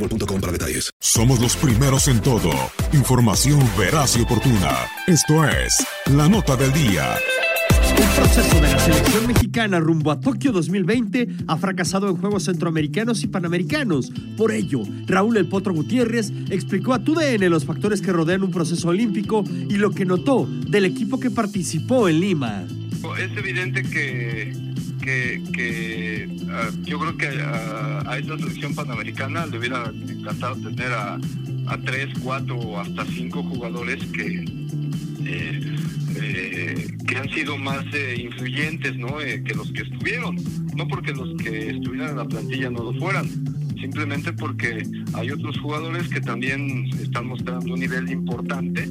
boostmobile.com para detalles. Somos los primeros en todo. Información veraz y oportuna. Esto es La Nota del Día. El proceso de la selección mexicana rumbo a Tokio 2020 ha fracasado en Juegos Centroamericanos y Panamericanos. Por ello, Raúl El Potro Gutiérrez explicó a TUDN los factores que rodean un proceso olímpico y lo que notó del equipo que participó en Lima. Es evidente que, que, ah, yo creo que a, a esta selección panamericana le hubiera encantado tener a, a tres, cuatro o hasta cinco jugadores que, eh, eh, que han sido más eh, influyentes ¿no? Eh, que los que estuvieron. No porque los que estuvieran en la plantilla no lo fueran, simplemente porque hay otros jugadores que también están mostrando un nivel importante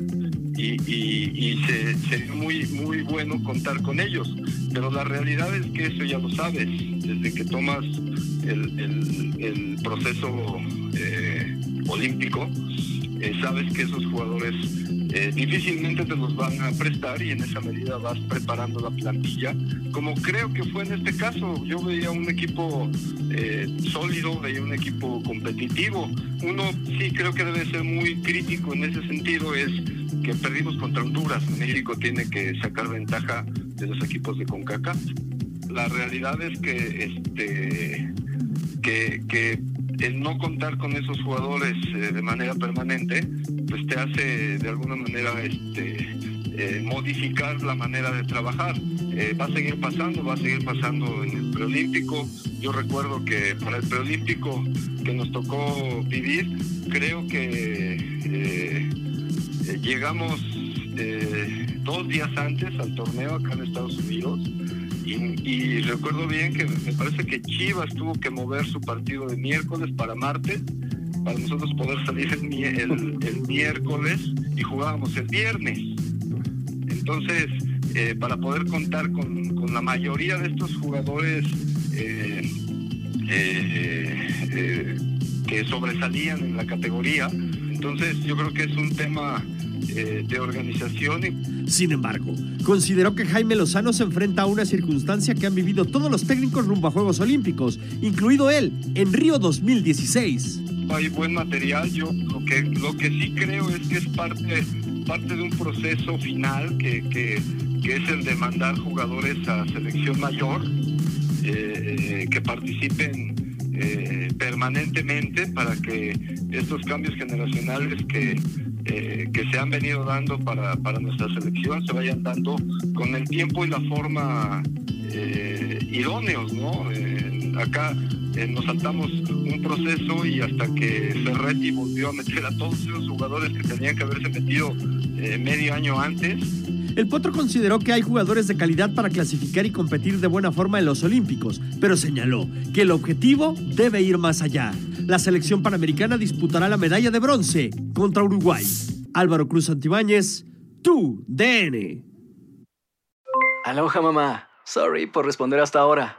y, y- se, sería muy, muy bueno contar con ellos. Pero la realidad es que eso ya lo sabes, desde que tomas el, el- el proceso eh, olímpico, eh, sabes que esos jugadores eh, difícilmente te los van a prestar y en esa medida vas preparando la plantilla, como creo que fue en este caso. Yo veía un equipo eh, sólido, veía un equipo competitivo. Uno sí creo que debe ser muy crítico en ese sentido, es que perdimos contra Honduras. México tiene que sacar ventaja de los equipos de CONCACAF. La realidad es que este que, que el no contar con esos jugadores eh, de manera permanente, pues te hace de alguna manera este, eh, modificar la manera de trabajar. Eh, va a seguir pasando, va a seguir pasando en el preolímpico. Yo recuerdo que para el preolímpico que nos tocó vivir, creo que eh, llegamos dos días antes al torneo acá en Estados Unidos y recuerdo bien que me parece que Chivas tuvo que mover su partido de miércoles para martes para nosotros poder salir el, mi- el- el miércoles y jugábamos el viernes. Entonces, eh, para poder contar con, la mayoría de estos jugadores eh, eh, que sobresalían en la categoría, entonces yo creo que es un tema de organización Sin embargo, consideró que Jaime Lozano se enfrenta a una circunstancia que han vivido todos los técnicos rumbo a Juegos Olímpicos, incluido él, en Río 2016. Hay buen material. Yo lo que lo que sí creo es que es parte parte de un proceso final que, que, es el de mandar jugadores a selección mayor eh, que participen eh, permanentemente para que estos cambios generacionales que eh, que se han venido dando para, para nuestra selección se vayan dando con el tiempo y la forma eh, idóneos, ¿no? Acá eh, nos saltamos un proceso y hasta que Ferretti volvió a meter a todos esos jugadores que tenían que haberse metido eh, medio año antes. El Potro consideró que hay jugadores de calidad para clasificar y competir de buena forma en los Olímpicos, pero señaló que el objetivo debe ir más allá. La selección panamericana disputará la medalla de bronce contra Uruguay. Álvaro Cruz Santibáñez, tu DN. Aloha mamá. Sorry por responder hasta ahora.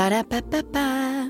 Ba-da-ba-ba-ba.